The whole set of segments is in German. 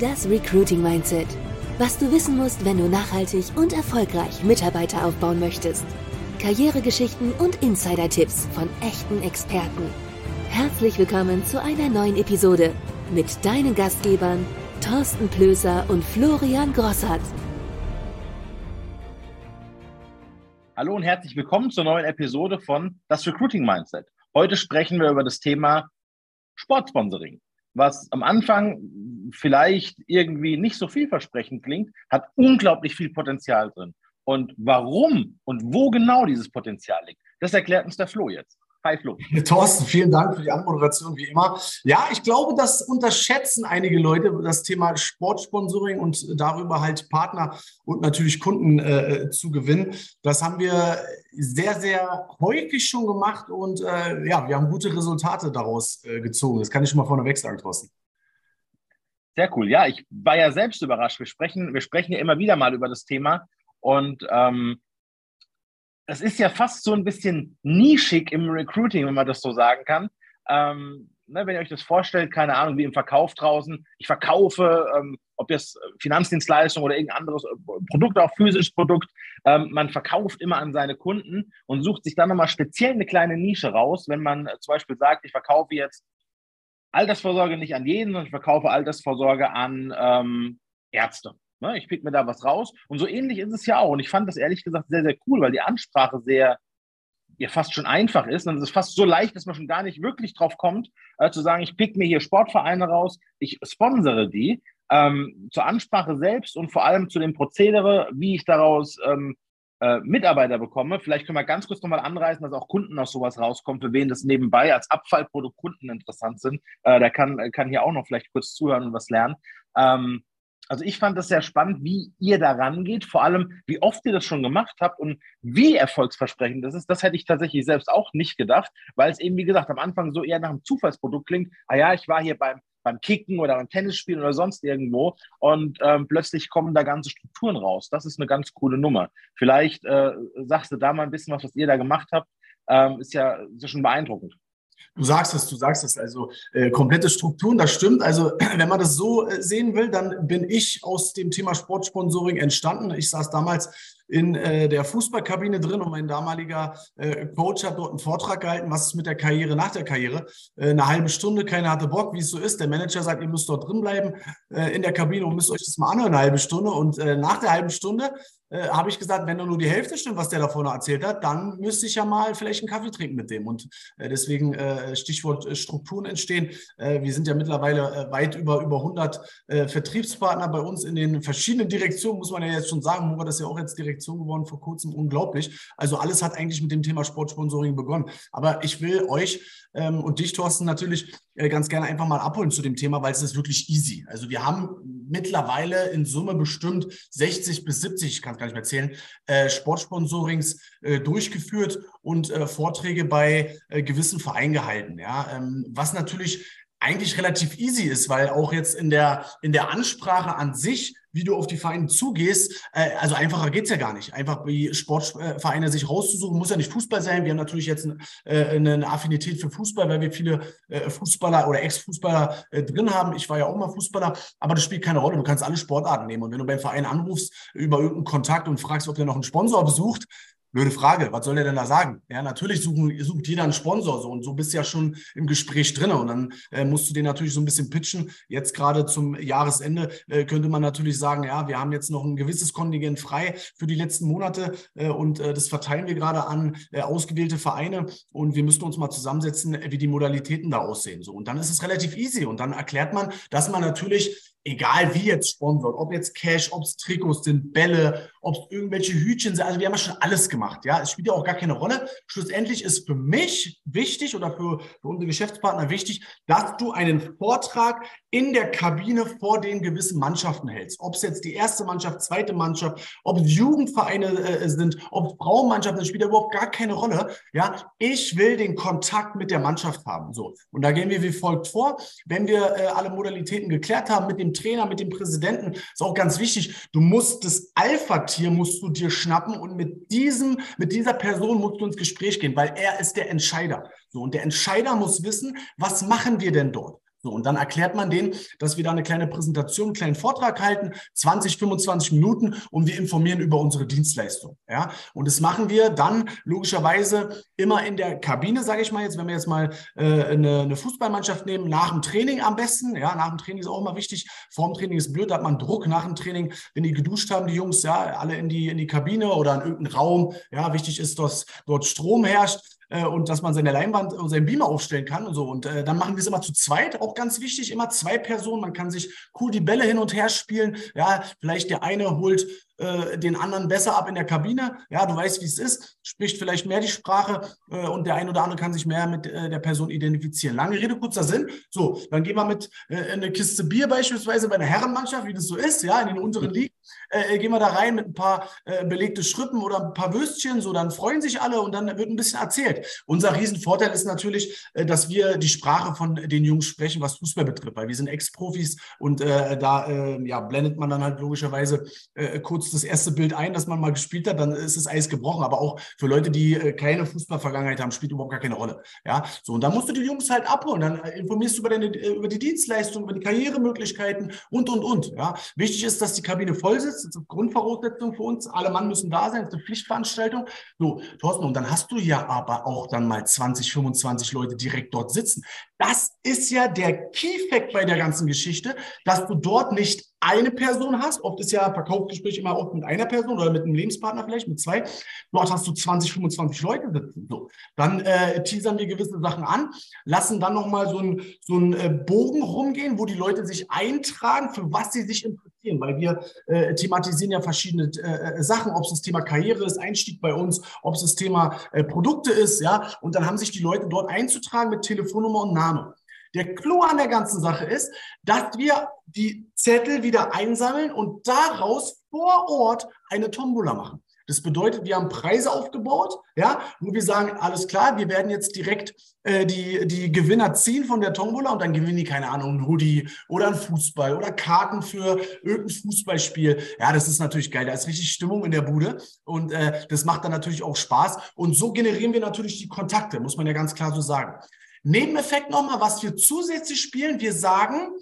Das Recruiting Mindset. Was du wissen musst, wenn du nachhaltig und erfolgreich Mitarbeiter aufbauen möchtest. Karrieregeschichten und Insider-Tipps von echten Experten. Herzlich willkommen zu einer neuen Episode mit deinen Gastgebern Thorsten Plöser und Florian Grossart. Hallo und herzlich willkommen zur neuen Episode von Das Recruiting Mindset. Heute sprechen wir über das Thema Sportsponsoring was am Anfang vielleicht irgendwie nicht so vielversprechend klingt, hat unglaublich viel Potenzial drin. Und warum und wo genau dieses Potenzial liegt, das erklärt uns der Flo jetzt. Hi Flo. Thorsten, vielen Dank für die Anmoderation wie immer. Ja, ich glaube, das unterschätzen einige Leute, das Thema Sportsponsoring und darüber halt Partner und natürlich Kunden äh, zu gewinnen. Das haben wir sehr, sehr häufig schon gemacht und äh, ja, wir haben gute Resultate daraus äh, gezogen. Das kann ich schon mal vorneweg sagen, Thorsten. Sehr cool. Ja, ich war ja selbst überrascht. Wir sprechen, wir sprechen ja immer wieder mal über das Thema und ähm, das ist ja fast so ein bisschen nischig im Recruiting, wenn man das so sagen kann. Ähm, ne, wenn ihr euch das vorstellt, keine Ahnung, wie im Verkauf draußen, ich verkaufe, ähm, ob jetzt Finanzdienstleistung oder irgendein anderes äh, Produkt, auch physisches Produkt, ähm, man verkauft immer an seine Kunden und sucht sich dann nochmal speziell eine kleine Nische raus, wenn man äh, zum Beispiel sagt, ich verkaufe jetzt Altersvorsorge nicht an jeden, sondern ich verkaufe Altersvorsorge an ähm, Ärzte. Ne? Ich pick mir da was raus. Und so ähnlich ist es ja auch. Und ich fand das ehrlich gesagt sehr, sehr cool, weil die Ansprache sehr, ja, fast schon einfach ist. Und es ist fast so leicht, dass man schon gar nicht wirklich drauf kommt, äh, zu sagen, ich pick mir hier Sportvereine raus, ich sponsere die. Ähm, zur Ansprache selbst und vor allem zu dem Prozedere, wie ich daraus ähm, äh, Mitarbeiter bekomme. Vielleicht können wir ganz kurz nochmal anreißen, dass auch Kunden aus sowas rauskommen, für wen das nebenbei als Abfallprodukt Kunden interessant sind. Äh, der kann, kann hier auch noch vielleicht kurz zuhören und was lernen. Ähm, also ich fand das sehr spannend, wie ihr da rangeht, vor allem, wie oft ihr das schon gemacht habt und wie erfolgsversprechend das ist. Das hätte ich tatsächlich selbst auch nicht gedacht, weil es eben, wie gesagt, am Anfang so eher nach einem Zufallsprodukt klingt. Ah ja, ich war hier beim, beim Kicken oder beim Tennisspielen oder sonst irgendwo und ähm, plötzlich kommen da ganze Strukturen raus. Das ist eine ganz coole Nummer. Vielleicht äh, sagst du da mal ein bisschen was, was ihr da gemacht habt. Ähm, ist ja ist schon beeindruckend. Du sagst es, du sagst es. Also äh, komplette Strukturen, das stimmt. Also wenn man das so äh, sehen will, dann bin ich aus dem Thema Sportsponsoring entstanden. Ich saß damals in äh, der Fußballkabine drin und mein damaliger äh, Coach hat dort einen Vortrag gehalten, was ist mit der Karriere nach der Karriere. Äh, eine halbe Stunde, keiner hatte Bock, wie es so ist. Der Manager sagt, ihr müsst dort drin bleiben äh, in der Kabine und müsst euch das mal anhören, eine halbe Stunde. Und äh, nach der halben Stunde äh, habe ich gesagt, wenn nur die Hälfte stimmt, was der da vorne erzählt hat, dann müsste ich ja mal vielleicht einen Kaffee trinken mit dem. Und deswegen Stichwort Strukturen entstehen. Wir sind ja mittlerweile weit über, über 100 Vertriebspartner bei uns in den verschiedenen Direktionen, muss man ja jetzt schon sagen. Murat ist ja auch jetzt Direktion geworden vor kurzem, unglaublich. Also alles hat eigentlich mit dem Thema Sportsponsoring begonnen. Aber ich will euch ähm, und dich, Thorsten, natürlich äh, ganz gerne einfach mal abholen zu dem Thema, weil es ist wirklich easy. Also wir haben mittlerweile in Summe bestimmt 60 bis 70, ich kann es gar nicht mehr zählen, äh, Sportsponsorings äh, durchgeführt und äh, Vorträge bei äh, gewissen Vereinen gehalten. Ja? Ähm, was natürlich eigentlich relativ easy ist, weil auch jetzt in der, in der Ansprache an sich wie du auf die Vereine zugehst. Äh, also einfacher geht's ja gar nicht. Einfach wie Sportvereine sich rauszusuchen, muss ja nicht Fußball sein. Wir haben natürlich jetzt äh, eine Affinität für Fußball, weil wir viele äh, Fußballer oder Ex-Fußballer drin haben. Ich war ja auch mal Fußballer, aber das spielt keine Rolle. Du kannst alle Sportarten nehmen. Und wenn du beim Verein anrufst über irgendeinen Kontakt und fragst, ob der noch einen Sponsor besucht, Blöde Frage, was soll der denn da sagen? Ja, natürlich suchen, sucht jeder einen Sponsor so und so bist du ja schon im Gespräch drin und dann äh, musst du den natürlich so ein bisschen pitchen. Jetzt gerade zum Jahresende äh, könnte man natürlich sagen, ja, wir haben jetzt noch ein gewisses Kontingent frei für die letzten Monate äh, und äh, das verteilen wir gerade an äh, ausgewählte Vereine und wir müssen uns mal zusammensetzen, wie die Modalitäten da aussehen. So und dann ist es relativ easy und dann erklärt man, dass man natürlich egal wie jetzt sponsort, ob jetzt Cash, ob es Trikots sind, Bälle, ob es irgendwelche Hütchen sind. Also wir haben ja schon alles gemacht. Ja, es spielt ja auch gar keine Rolle. Schlussendlich ist für mich wichtig oder für, für unsere Geschäftspartner wichtig, dass du einen Vortrag in der Kabine vor den gewissen Mannschaften hältst. Ob es jetzt die erste Mannschaft, zweite Mannschaft, ob es Jugendvereine äh, sind, ob es Frauenmannschaften sind, spielt ja überhaupt gar keine Rolle. Ja, ich will den Kontakt mit der Mannschaft haben. So. Und da gehen wir wie folgt vor. Wenn wir äh, alle Modalitäten geklärt haben mit dem Trainer, mit dem Präsidenten. Ist auch ganz wichtig. Du musst das Alpha-Tier musst du dir schnappen und mit diesem, mit dieser Person musst du ins Gespräch gehen, weil er ist der Entscheider. So, und der Entscheider muss wissen, was machen wir denn dort? So, und dann erklärt man denen, dass wir da eine kleine Präsentation, einen kleinen Vortrag halten, 20, 25 Minuten und wir informieren über unsere Dienstleistung. Ja, und das machen wir dann logischerweise immer in der Kabine, sage ich mal jetzt, wenn wir jetzt mal äh, eine, eine, Fußballmannschaft nehmen, nach dem Training am besten. Ja, nach dem Training ist auch immer wichtig. Vor dem Training ist blöd, da hat man Druck. Nach dem Training, wenn die geduscht haben, die Jungs, ja, alle in die, in die Kabine oder in irgendeinen Raum. Ja, wichtig ist, dass dort Strom herrscht äh, und dass man seine Leinwand und seinen Beamer aufstellen kann und so. Und äh, dann machen wir es immer zu zweit, auch ganz wichtig, immer zwei Personen. Man kann sich cool die Bälle hin und her spielen. Ja, vielleicht der eine holt äh, den anderen besser ab in der Kabine. Ja, du weißt, wie es ist, spricht vielleicht mehr die Sprache äh, und der ein oder andere kann sich mehr mit äh, der Person identifizieren. Lange Rede, kurzer Sinn. So, dann gehen wir mit äh, eine Kiste Bier beispielsweise bei einer Herrenmannschaft, wie das so ist, ja, in den unteren. Ligen, äh, gehen wir da rein mit ein paar belegte Schrippen oder ein paar Würstchen, so, dann freuen sich alle und dann wird ein bisschen erzählt. Unser Riesenvorteil ist natürlich, dass wir die Sprache von den Jungs sprechen, was Fußball betrifft, weil wir sind Ex-Profis und da ja, blendet man dann halt logischerweise kurz das erste Bild ein, dass man mal gespielt hat, dann ist das Eis gebrochen. Aber auch für Leute, die äh, keine Fußballvergangenheit haben, spielt überhaupt gar keine Rolle. Ja, so und dann musst du die Jungs halt abholen. Dann äh, informierst du über, deine, äh, über die Dienstleistung, über die Karrieremöglichkeiten und und und. Ja, wichtig ist, dass die Kabine voll sitzt. Das ist Grundvoraussetzung für uns. Alle Mann müssen da sein. Das ist eine Pflichtveranstaltung. So, Thorsten, und dann hast du ja aber auch dann mal 20, 25 Leute direkt dort sitzen. Das ist ja der Key-Fact bei der ganzen Geschichte, dass du dort nicht eine Person hast. Oft ist ja Verkaufsgespräch immer oft mit einer Person oder mit einem Lebenspartner vielleicht, mit zwei. Dort hast du 20, 25 Leute sitzen. So. Dann äh, teasern wir gewisse Sachen an, lassen dann nochmal so einen so äh, Bogen rumgehen, wo die Leute sich eintragen, für was sie sich interessieren. Weil wir äh, thematisieren ja verschiedene äh, äh Sachen, ob es das Thema Karriere ist, Einstieg bei uns, ob es das Thema äh, Produkte ist, ja. Und dann haben sich die Leute dort einzutragen mit Telefonnummer und Name. Der Clou an der ganzen Sache ist, dass wir die Zettel wieder einsammeln und daraus vor Ort eine Tombola machen. Das bedeutet, wir haben Preise aufgebaut, ja, wo wir sagen, alles klar, wir werden jetzt direkt äh, die, die Gewinner ziehen von der Tombola und dann gewinnen die, keine Ahnung, ein Hoodie oder ein Fußball oder Karten für irgendein Fußballspiel. Ja, das ist natürlich geil. Da ist richtig Stimmung in der Bude und äh, das macht dann natürlich auch Spaß. Und so generieren wir natürlich die Kontakte, muss man ja ganz klar so sagen. Nebeneffekt nochmal, was wir zusätzlich spielen, wir sagen,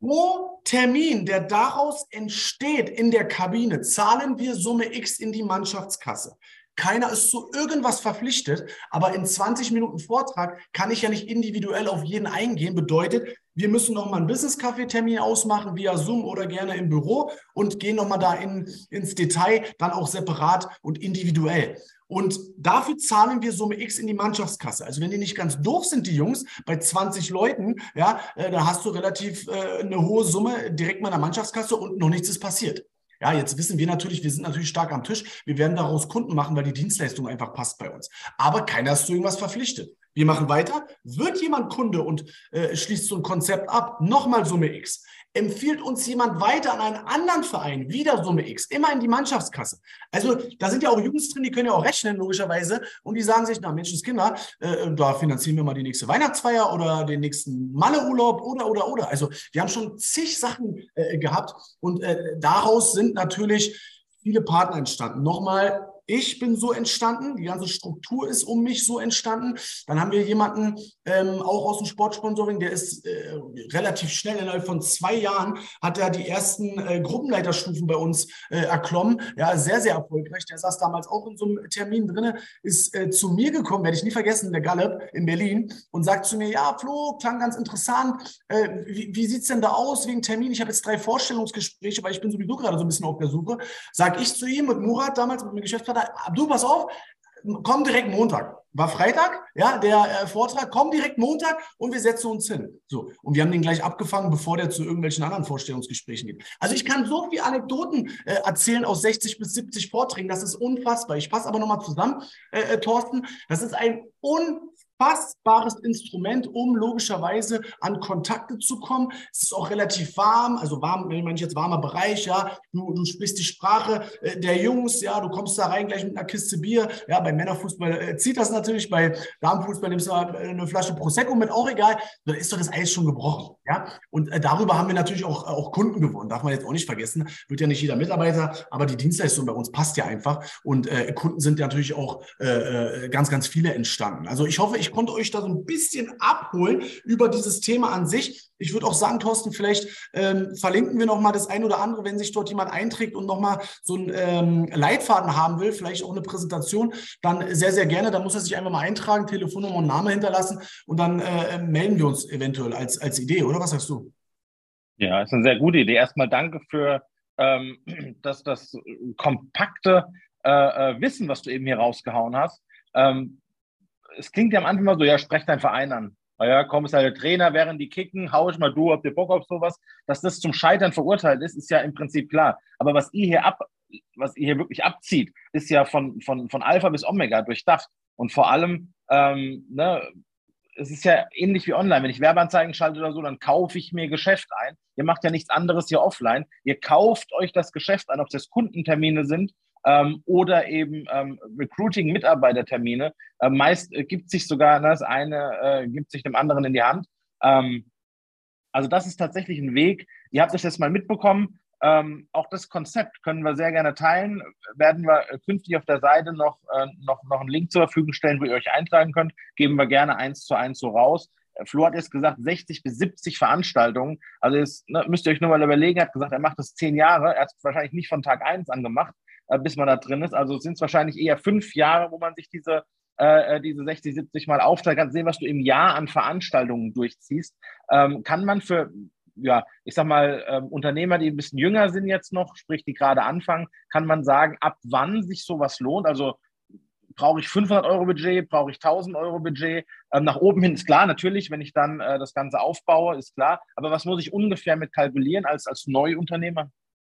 pro Termin, der daraus entsteht in der Kabine, zahlen wir Summe X in die Mannschaftskasse. Keiner ist zu irgendwas verpflichtet, aber in 20 Minuten Vortrag kann ich ja nicht individuell auf jeden eingehen. Bedeutet, wir müssen nochmal einen Business-Café-Termin ausmachen via Zoom oder gerne im Büro und gehen nochmal da in, ins Detail, dann auch separat und individuell. Und dafür zahlen wir Summe X in die Mannschaftskasse. Also wenn die nicht ganz doof sind, die Jungs, bei 20 Leuten, ja, äh, da hast du relativ äh, eine hohe Summe direkt mal in der Mannschaftskasse und noch nichts ist passiert. Ja, jetzt wissen wir natürlich, wir sind natürlich stark am Tisch. Wir werden daraus Kunden machen, weil die Dienstleistung einfach passt bei uns. Aber keiner ist zu irgendwas verpflichtet. Wir machen weiter. Wird jemand Kunde und äh, schließt so ein Konzept ab, nochmal Summe X empfiehlt uns jemand weiter an einen anderen Verein, wieder Summe X, immer in die Mannschaftskasse. Also da sind ja auch Jungs drin, die können ja auch rechnen, logischerweise, und die sagen sich, na Menschenskinder, äh, da finanzieren wir mal die nächste Weihnachtsfeier oder den nächsten Malleurlaub oder, oder, oder. Also wir haben schon zig Sachen äh, gehabt und äh, daraus sind natürlich viele Partner entstanden. Nochmal ich bin so entstanden, die ganze Struktur ist um mich so entstanden. Dann haben wir jemanden ähm, auch aus dem Sportsponsoring, der ist äh, relativ schnell, innerhalb von zwei Jahren hat er die ersten äh, Gruppenleiterstufen bei uns äh, erklommen. Ja, sehr, sehr erfolgreich. Der saß damals auch in so einem Termin drin, ist äh, zu mir gekommen, werde ich nie vergessen, der Gallup in Berlin und sagt zu mir, ja, Flo, klang ganz interessant. Äh, wie wie sieht es denn da aus wegen Termin? Ich habe jetzt drei Vorstellungsgespräche, weil ich bin sowieso gerade so ein bisschen auf der Suche. Sag ich zu ihm mit Murat damals, mit meinem Geschäftspartner, du pass auf, komm direkt Montag. War Freitag, ja, der äh, Vortrag, komm direkt Montag und wir setzen uns hin. So. Und wir haben den gleich abgefangen, bevor der zu irgendwelchen anderen Vorstellungsgesprächen geht. Also ich kann so viele Anekdoten äh, erzählen aus 60 bis 70 Vorträgen. Das ist unfassbar. Ich fasse aber nochmal zusammen, äh, äh, Thorsten. Das ist ein un fassbares Instrument, um logischerweise an Kontakte zu kommen. Es ist auch relativ warm, also warm, wenn ich jetzt warmer Bereich, ja, du, du sprichst die Sprache äh, der Jungs, ja, du kommst da rein gleich mit einer Kiste Bier, ja, bei Männerfußball äh, zieht das natürlich, bei Damenfußball nimmst du äh, eine Flasche Prosecco mit, auch egal, dann ist doch das Eis schon gebrochen. Ja, und äh, darüber haben wir natürlich auch, auch Kunden gewonnen. Darf man jetzt auch nicht vergessen. Wird ja nicht jeder Mitarbeiter, aber die Dienstleistung bei uns passt ja einfach. Und äh, Kunden sind ja natürlich auch äh, äh, ganz, ganz viele entstanden. Also ich hoffe, ich konnte euch da so ein bisschen abholen über dieses Thema an sich. Ich würde auch sagen, Thorsten, vielleicht ähm, verlinken wir nochmal das ein oder andere, wenn sich dort jemand einträgt und nochmal so einen ähm, Leitfaden haben will, vielleicht auch eine Präsentation, dann sehr, sehr gerne. Da muss er sich einfach mal eintragen, Telefonnummer und Name hinterlassen und dann äh, melden wir uns eventuell als, als Idee, oder? Oder was sagst du? Ja, ist eine sehr gute Idee. Erstmal danke für ähm, das, das kompakte äh, äh, Wissen, was du eben hier rausgehauen hast. Ähm, es klingt ja am Anfang mal so, ja, sprech deinen Verein an. Naja, komm, ist halt der Trainer, während die kicken, hau ich mal du, habt ihr Bock auf sowas. Dass das zum Scheitern verurteilt ist, ist ja im Prinzip klar. Aber was ihr hier ab, was ihr hier wirklich abzieht, ist ja von, von, von Alpha bis Omega durchdacht. Und vor allem, ähm, ne, es ist ja ähnlich wie online. Wenn ich Werbeanzeigen schalte oder so, dann kaufe ich mir Geschäft ein. Ihr macht ja nichts anderes hier offline. Ihr kauft euch das Geschäft ein, ob es Kundentermine sind ähm, oder eben ähm, Recruiting-Mitarbeitertermine. Äh, meist äh, gibt sich sogar das eine, äh, gibt sich dem anderen in die Hand. Ähm, also das ist tatsächlich ein Weg. Ihr habt das jetzt mal mitbekommen. Ähm, auch das Konzept können wir sehr gerne teilen. Werden wir künftig auf der Seite noch, äh, noch, noch einen Link zur Verfügung stellen, wo ihr euch eintragen könnt. Geben wir gerne eins zu eins so raus. Äh, Flo hat jetzt gesagt, 60 bis 70 Veranstaltungen. Also jetzt ne, müsst ihr euch nur mal überlegen, er hat gesagt, er macht das zehn Jahre. Er hat es wahrscheinlich nicht von Tag eins angemacht, äh, bis man da drin ist. Also sind es wahrscheinlich eher fünf Jahre, wo man sich diese, äh, äh diese 60, 70 Mal aufteilt. Kannst sehen, was du im Jahr an Veranstaltungen durchziehst. Ähm, kann man für ja, ich sag mal, ähm, Unternehmer, die ein bisschen jünger sind jetzt noch, sprich, die gerade anfangen, kann man sagen, ab wann sich sowas lohnt? Also brauche ich 500 Euro Budget, brauche ich 1000 Euro Budget? Ähm, nach oben hin ist klar, natürlich, wenn ich dann äh, das Ganze aufbaue, ist klar. Aber was muss ich ungefähr mit kalkulieren als, als Neuunternehmer?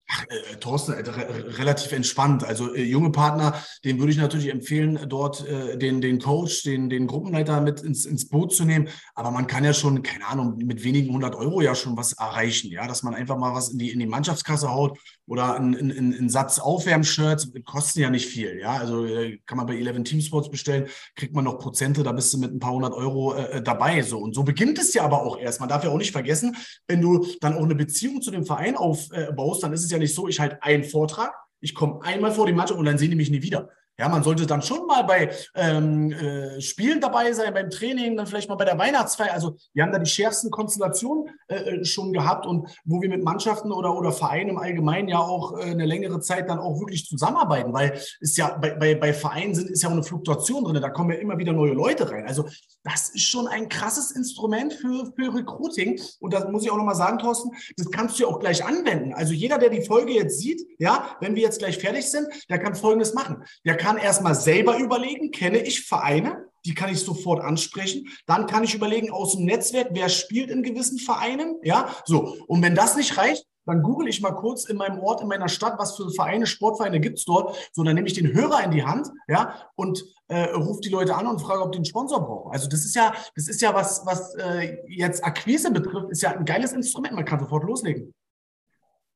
Ach, äh, Thorsten, äh, re relativ entspannt. Also äh, junge Partner, den würde ich natürlich empfehlen, dort äh, den, den Coach, den, den Gruppenleiter mit ins, ins Boot zu nehmen. Aber man kann ja schon, keine Ahnung, mit wenigen hundert Euro ja schon was erreichen. Ja, dass man einfach mal was in die, in die Mannschaftskasse haut oder einen, einen Satz Aufwärmshirts, kosten ja nicht viel. Ja, also äh, kann man bei 11 Team Sports bestellen, kriegt man noch Prozente, da bist du mit ein paar hundert Euro äh, dabei. So. Und so beginnt es ja aber auch erst. Man darf ja auch nicht vergessen, wenn du dann auch eine Beziehung zu dem Verein aufbaust, dann ist es ja nicht so, ich halte einen Vortrag, ich komme einmal vor die Mannschaft und dann sehen die mich nie wieder. Ja, man sollte dann schon mal bei ähm, äh, Spielen dabei sein, beim Training, dann vielleicht mal bei der Weihnachtsfeier. Also wir haben da die schärfsten Konstellationen äh, äh, schon gehabt und wo wir mit Mannschaften oder, oder Vereinen im Allgemeinen ja auch äh, eine längere Zeit dann auch wirklich zusammenarbeiten, weil es ja bei, bei, bei Vereinen sind, ist ja auch eine Fluktuation drin, da kommen ja immer wieder neue Leute rein. Also das ist schon ein krasses Instrument für, für Recruiting und das muss ich auch nochmal sagen, Thorsten, das kannst du ja auch gleich anwenden. Also jeder, der die Folge jetzt sieht, ja, wenn wir jetzt gleich fertig sind, der kann Folgendes machen. Der kann erstmal selber überlegen, kenne ich Vereine, die kann ich sofort ansprechen. Dann kann ich überlegen aus dem Netzwerk, wer spielt in gewissen Vereinen. Ja, so. Und wenn das nicht reicht, dann google ich mal kurz in meinem Ort, in meiner Stadt, was für Vereine, Sportvereine gibt es dort. So, dann nehme ich den Hörer in die Hand, ja, und äh, rufe die Leute an und frage, ob die einen Sponsor brauchen. Also das ist ja, das ist ja was, was äh, jetzt Akquise betrifft, ist ja ein geiles Instrument. Man kann sofort loslegen.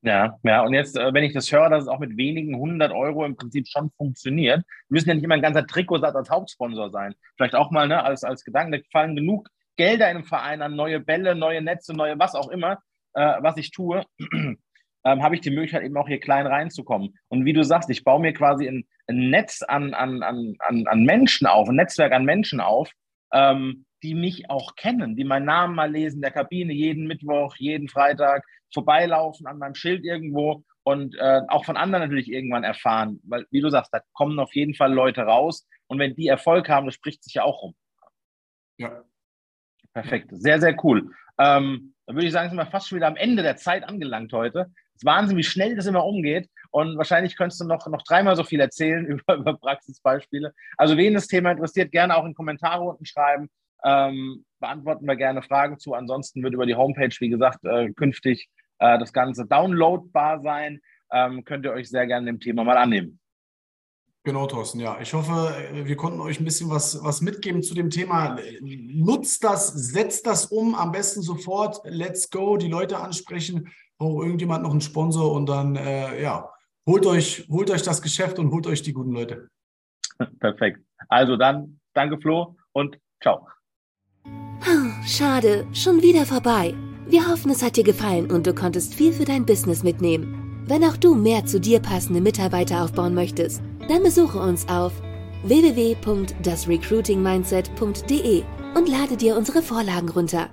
Ja, ja, und jetzt, äh, wenn ich das höre, dass es auch mit wenigen hundert Euro im Prinzip schon funktioniert, müssen ja nicht immer ein ganzer Trikotsatz als Hauptsponsor sein. Vielleicht auch mal ne, als, als Gedanke, da fallen genug Gelder in einem Verein an, neue Bälle, neue Netze, neue was auch immer, äh, was ich tue, ähm, habe ich die Möglichkeit, eben auch hier klein reinzukommen. Und wie du sagst, ich baue mir quasi ein, ein Netz an, an, an, an Menschen auf, ein Netzwerk an Menschen auf, ähm, die mich auch kennen, die meinen Namen mal lesen, der Kabine jeden Mittwoch, jeden Freitag vorbeilaufen an meinem Schild irgendwo und äh, auch von anderen natürlich irgendwann erfahren, weil wie du sagst, da kommen auf jeden Fall Leute raus und wenn die Erfolg haben, das spricht sich ja auch rum. Ja. Perfekt, sehr, sehr cool. Ähm, dann würde ich sagen, sind wir fast schon wieder am Ende der Zeit angelangt heute. Es ist Wahnsinn, wie schnell das immer umgeht. Und wahrscheinlich könntest du noch, noch dreimal so viel erzählen über, über Praxisbeispiele. Also, wen das Thema interessiert, gerne auch in Kommentare unten schreiben. Ähm, beantworten wir gerne Fragen zu. Ansonsten wird über die Homepage, wie gesagt, äh, künftig äh, das Ganze downloadbar sein. Ähm, könnt ihr euch sehr gerne dem Thema mal annehmen. Genau, Thorsten, ja. Ich hoffe, wir konnten euch ein bisschen was, was mitgeben zu dem Thema. Nutzt das, setzt das um, am besten sofort. Let's go, die Leute ansprechen. Braucht irgendjemand noch einen Sponsor und dann, äh, ja, holt euch, holt euch das Geschäft und holt euch die guten Leute. Perfekt. Also dann, danke Flo und ciao. Schade, schon wieder vorbei. Wir hoffen, es hat dir gefallen und du konntest viel für dein Business mitnehmen. Wenn auch du mehr zu dir passende Mitarbeiter aufbauen möchtest, dann besuche uns auf www.dasrecruitingmindset.de und lade dir unsere Vorlagen runter.